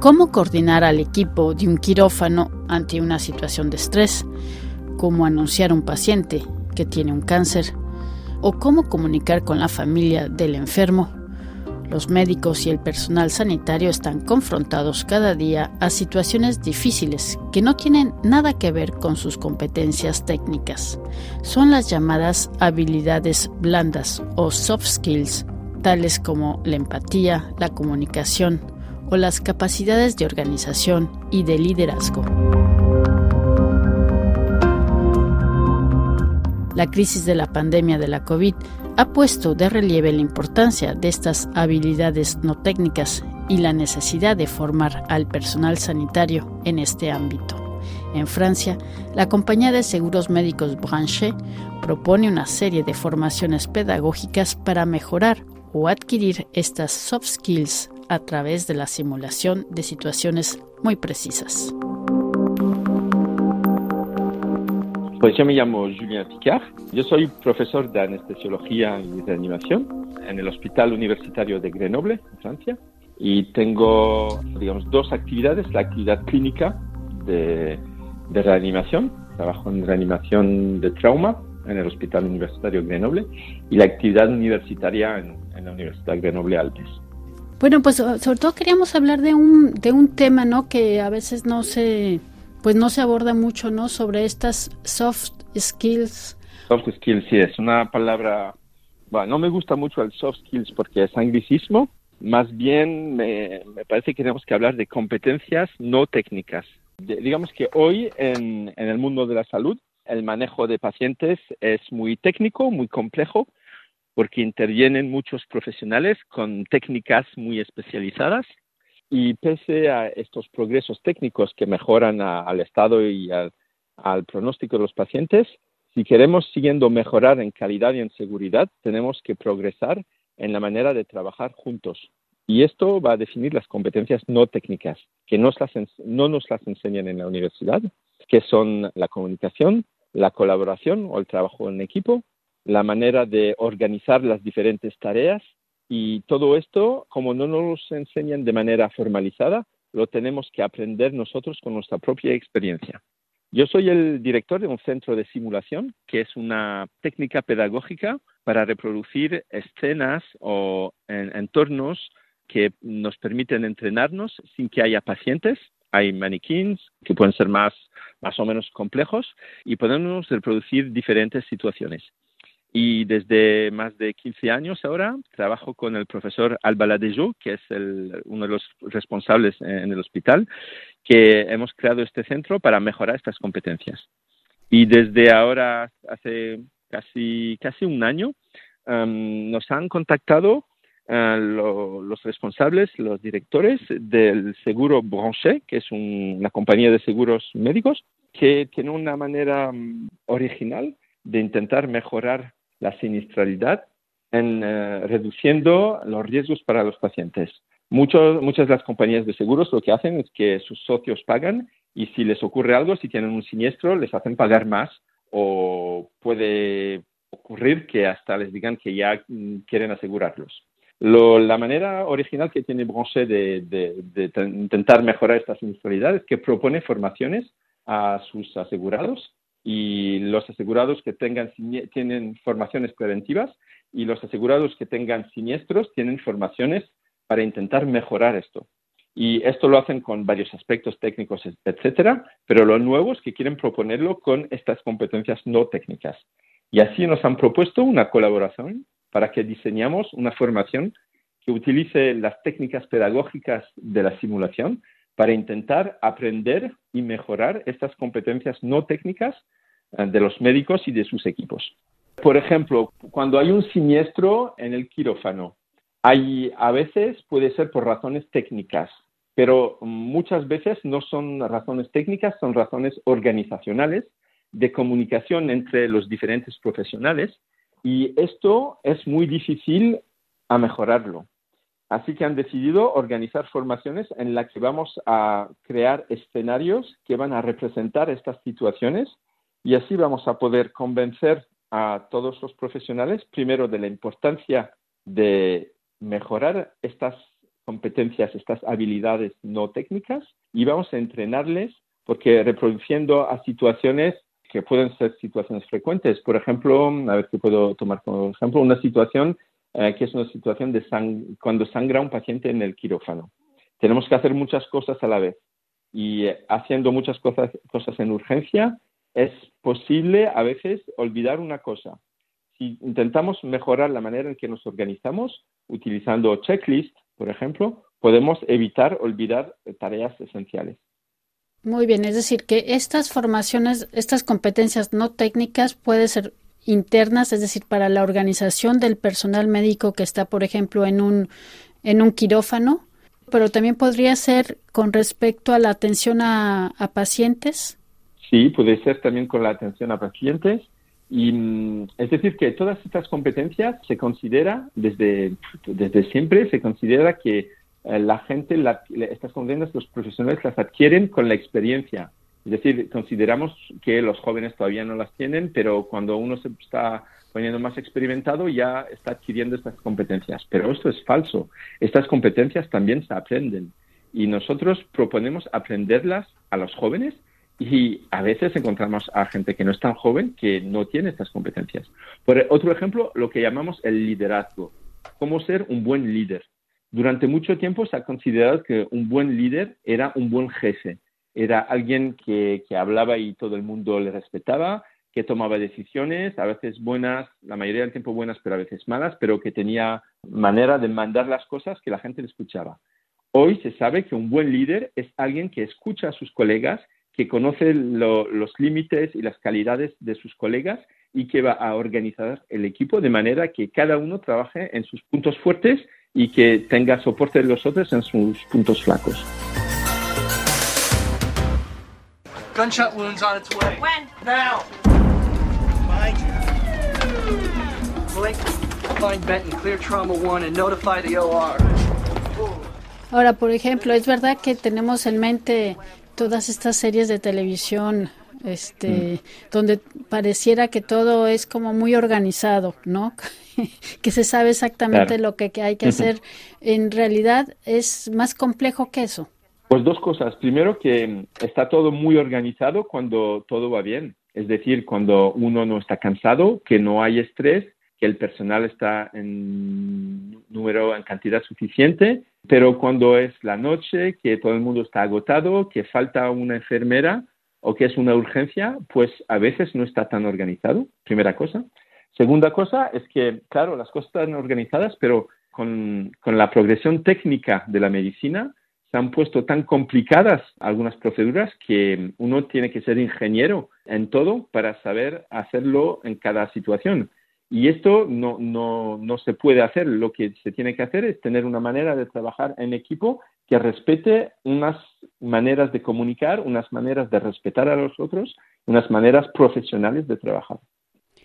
cómo coordinar al equipo de un quirófano ante una situación de estrés, cómo anunciar a un paciente que tiene un cáncer o cómo comunicar con la familia del enfermo. Los médicos y el personal sanitario están confrontados cada día a situaciones difíciles que no tienen nada que ver con sus competencias técnicas. Son las llamadas habilidades blandas o soft skills, tales como la empatía, la comunicación o las capacidades de organización y de liderazgo. La crisis de la pandemia de la COVID ha puesto de relieve la importancia de estas habilidades no técnicas y la necesidad de formar al personal sanitario en este ámbito. En Francia, la compañía de seguros médicos Branché propone una serie de formaciones pedagógicas para mejorar o adquirir estas soft skills a través de la simulación de situaciones muy precisas. Pues yo me llamo Julien Picard. Yo soy profesor de anestesiología y reanimación en el Hospital Universitario de Grenoble, en Francia. Y tengo, digamos, dos actividades. La actividad clínica de, reanimación. Trabajo en reanimación de trauma en el Hospital Universitario Grenoble. Y la actividad universitaria en, en la Universidad Grenoble Alpes. Bueno, pues sobre todo queríamos hablar de un, de un tema, ¿no? Que a veces no se pues no se aborda mucho, ¿no? Sobre estas soft skills. Soft skills, sí, es una palabra, bueno, no me gusta mucho el soft skills porque es anglicismo, más bien me, parece que tenemos que hablar de competencias no técnicas. digamos que hoy en, en el mundo de la salud el manejo de pacientes es muy técnico, muy complejo, porque intervienen muchos profesionales con técnicas muy especializadas y pese a estos progresos técnicos que mejoran al estado y al, pronóstico de los pacientes, si queremos siguiendo mejorar en calidad y en seguridad, tenemos que progresar en la manera de trabajar juntos. Y esto va a definir las competencias no técnicas, que no nos las enseñan en la universidad, que son la comunicación, la colaboración o el trabajo en equipo, la manera de organizar las diferentes tareas y todo esto, como no nos enseñan de manera formalizada, lo tenemos que aprender nosotros con nuestra propia experiencia. Yo soy el director de un centro de simulación, que es una técnica pedagógica para reproducir escenas o entornos que nos permiten entrenarnos sin que haya pacientes. Hay maniquíes que pueden ser más, más o menos complejos y podemos reproducir diferentes situaciones. Y desde más de 15 años ahora trabajo con el profesor Alba Ladejo, que es uno de los responsables en el hospital, que hemos creado este centro para mejorar estas competencias. Y desde ahora, hace casi, casi un año, um, nos han contactado uh, los responsables, los directores del seguro Branché, que es una compañía de seguros médicos, que tiene una manera um, original de intentar mejorar la sinistralidad en eh, reduciendo los riesgos para los pacientes. muchas de las compañías de seguros lo que hacen es que sus socios pagan y si les ocurre algo, si tienen un siniestro, les hacen pagar más o puede ocurrir que hasta les digan que ya mm, quieren asegurarlos. la manera original que tiene Bronche de, de, intentar mejorar esta sinistralidad es que propone formaciones a sus asegurados y los asegurados que tengan tienen formaciones preventivas y los asegurados que tengan siniestros tienen formaciones para intentar mejorar esto. Y esto lo hacen con varios aspectos técnicos, etcétera, pero lo nuevo es que quieren proponerlo con estas competencias no técnicas. Y así nos han propuesto una colaboración para que diseñamos una formación que utilice las técnicas pedagógicas de la simulación para intentar aprender y mejorar estas competencias no técnicas eh, de los médicos y de sus equipos. Por ejemplo, cuando hay un siniestro en el quirófano, hay, a veces puede ser por razones técnicas, pero muchas veces no son razones técnicas, son razones organizacionales de comunicación entre los diferentes profesionales y esto es muy difícil a mejorarlo. Así que han decidido organizar formaciones en las que vamos a crear escenarios que van a representar estas situaciones y así vamos a poder convencer a todos los profesionales, primero, de la importancia de mejorar estas competencias, estas habilidades no técnicas y vamos a entrenarles porque reproduciendo a situaciones que pueden ser situaciones frecuentes. Por ejemplo, a ver si puedo tomar como ejemplo una situación que es una situación de cuando sangra un paciente en el quirófano. Tenemos que hacer muchas cosas a la vez y eh, haciendo muchas cosas, cosas en urgencia es posible a veces olvidar una cosa. Si intentamos mejorar la manera en que nos organizamos, utilizando checklist, por ejemplo, podemos evitar olvidar tareas esenciales. Muy bien, es decir, que estas formaciones, estas competencias no técnicas pueden ser internas, es decir, para la organización del personal médico que está, por ejemplo, en un, en un quirófano, pero también podría ser con respecto a la atención a, pacientes. Sí, puede ser también con la atención a pacientes. Y mm, es decir, que todas estas competencias se considera desde, desde siempre, se considera que eh, la gente, estas competencias, los profesionales las adquieren con la experiencia. Es decir, consideramos que los jóvenes todavía no las tienen, pero cuando uno se está poniendo más experimentado ya está adquiriendo estas competencias. Pero esto es falso. Estas competencias también se aprenden y nosotros proponemos aprenderlas a los jóvenes y a veces encontramos a gente que no es tan joven que no tiene estas competencias. Por otro ejemplo, lo que llamamos el liderazgo. Cómo ser un buen líder. Durante mucho tiempo se ha considerado que un buen líder era un buen jefe, era alguien que, hablaba y todo el mundo le respetaba, que tomaba decisiones, a veces buenas, la mayoría del tiempo buenas, pero a veces malas, pero que tenía manera de mandar las cosas que la gente le escuchaba. Hoy se sabe que un buen líder es alguien que escucha a sus colegas, que conoce los límites y las calidades de sus colegas y que va a organizar el equipo de manera que cada uno trabaje en sus puntos fuertes y que tenga soporte de los otros en sus puntos flacos. Gunshot wounds on its way. When? Now. Find Benton, clear trauma one and notify the OR. Ahora, por ejemplo, es verdad que tenemos en mente todas estas series de televisión este mm. donde pareciera que todo es como muy organizado, ¿no? que se sabe exactamente lo que, hay que hacer. En realidad es más complejo que eso. Pues dos cosas. Primero que está todo muy organizado cuando todo va bien. Es decir, cuando uno no está cansado, que no hay estrés, que el personal está en número, en cantidad suficiente, pero cuando es la noche, que todo el mundo está agotado, que falta una enfermera o que es una urgencia, pues a veces no está tan organizado, primera cosa. Segunda cosa es que, claro, las cosas están organizadas, pero con, la progresión técnica de la medicina se han puesto tan complicadas algunas proceduras que uno tiene que ser ingeniero en todo para saber hacerlo en cada situación. Y esto no, no, no, se puede hacer. Lo que se tiene que hacer es tener una manera de trabajar en equipo que respete unas maneras de comunicar, unas maneras de respetar a los otros, unas maneras profesionales de trabajar.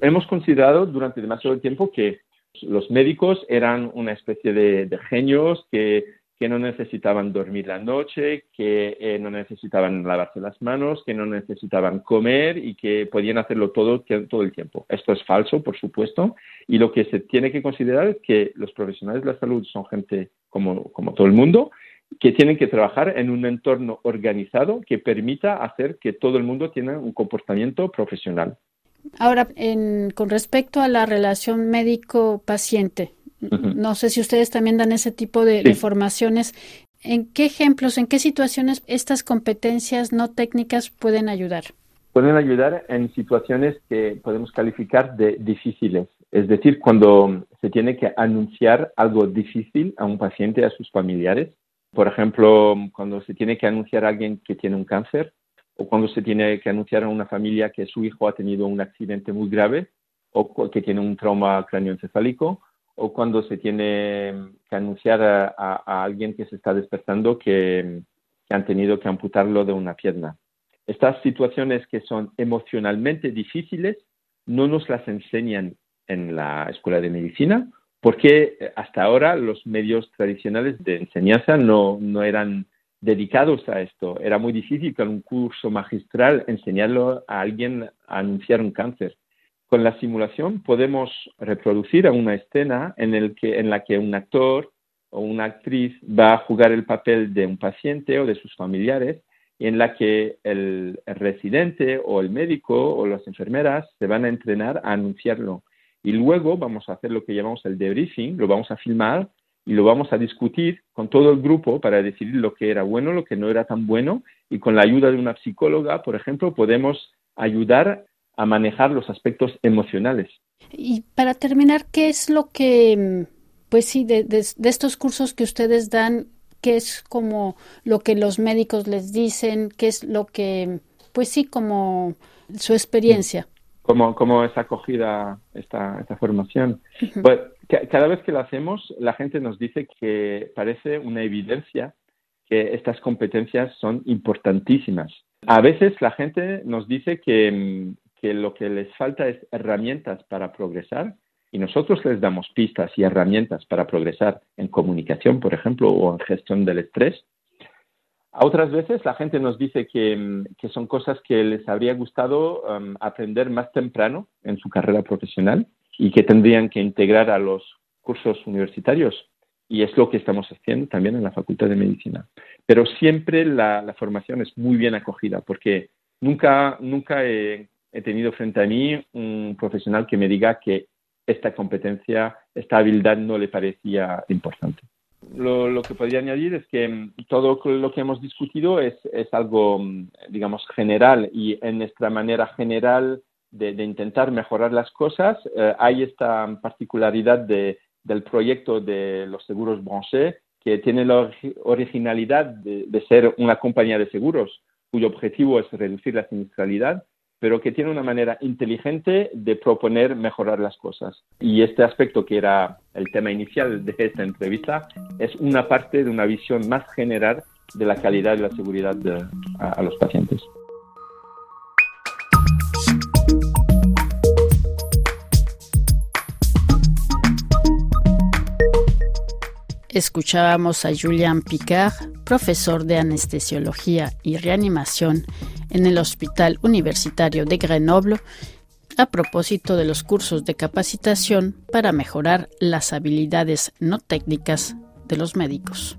Hemos considerado durante demasiado tiempo que los médicos eran una especie de, genios que, que, no necesitaban dormir la noche, que eh, no necesitaban lavarse las manos, que no necesitaban comer y que podían hacerlo todo, todo el tiempo. Esto es falso, por supuesto, y lo que se tiene que considerar es que los profesionales de la salud son gente como, como todo el mundo que tienen que trabajar en un entorno organizado que permita hacer que todo el mundo tenga un comportamiento profesional. Ahora, con respecto a la relación médico-paciente, no sé si ustedes también dan ese tipo de, formaciones. ¿En qué ejemplos, en qué situaciones estas competencias no técnicas pueden ayudar? Pueden ayudar en situaciones que podemos calificar de difíciles, es decir, cuando se tiene que anunciar algo difícil a un paciente, a sus familiares, por ejemplo, cuando se tiene que anunciar a alguien que tiene un cáncer o cuando se tiene que anunciar a una familia que su hijo ha tenido un accidente muy grave o que tiene un trauma cráneoencefálico o cuando se tiene que anunciar a, alguien que se está despertando que, han tenido que amputarlo de una pierna. Estas situaciones que son emocionalmente difíciles no nos las enseñan en la escuela de medicina porque hasta ahora los medios tradicionales de enseñanza no, no eran dedicados a esto. Era muy difícil con un curso magistral enseñarlo a alguien a anunciar un cáncer. Con la simulación podemos reproducir una escena en, en la que un actor o una actriz va a jugar el papel de un paciente o de sus familiares en la que el, residente o el médico o las enfermeras se van a entrenar a anunciarlo. Y luego vamos a hacer lo que llamamos el debriefing, lo vamos a filmar y lo vamos a discutir con todo el grupo para decidir lo que era bueno, lo que no era tan bueno y con la ayuda de una psicóloga, por ejemplo, podemos ayudar a manejar los aspectos emocionales. Y para terminar, ¿qué es lo que, pues sí, de, de estos cursos que ustedes dan, qué es como lo que los médicos les dicen, qué es lo que, pues sí, como su experiencia. ¿Cómo, cómo es acogida esta, esta formación? Pues cada vez que lo hacemos, la gente nos dice que parece una evidencia que estas competencias son importantísimas. A veces la gente nos dice que, que lo que les falta es herramientas para progresar y nosotros les damos pistas y herramientas para progresar en comunicación, por ejemplo, o en gestión del estrés. A otras veces la gente nos dice que, son cosas que les habría gustado um, aprender más temprano en su carrera profesional y que tendrían que integrar a los cursos universitarios. Y es lo que estamos haciendo también en la Facultad de Medicina. Pero siempre la, formación es muy bien acogida porque nunca, nunca he tenido frente a mí un profesional que me diga que esta competencia, esta habilidad no le parecía importante. Lo, que podría añadir es que mm, todo lo que hemos discutido es, algo, mm, digamos, general y en nuestra manera general de, intentar mejorar las cosas eh, hay esta particularidad del proyecto de los seguros Branché que tiene la originalidad de ser una compañía de seguros cuyo objetivo es reducir la siniestralidad pero que tiene una manera inteligente de proponer mejorar las cosas. Y este aspecto que era el tema inicial de esta entrevista es una parte de una visión más general de la calidad y la seguridad de, a los pacientes. Escuchábamos a Julian Picard, profesor de anestesiología y reanimación en el Hospital Universitario de Grenoble, a propósito de los cursos de capacitación para mejorar las habilidades no técnicas de los médicos.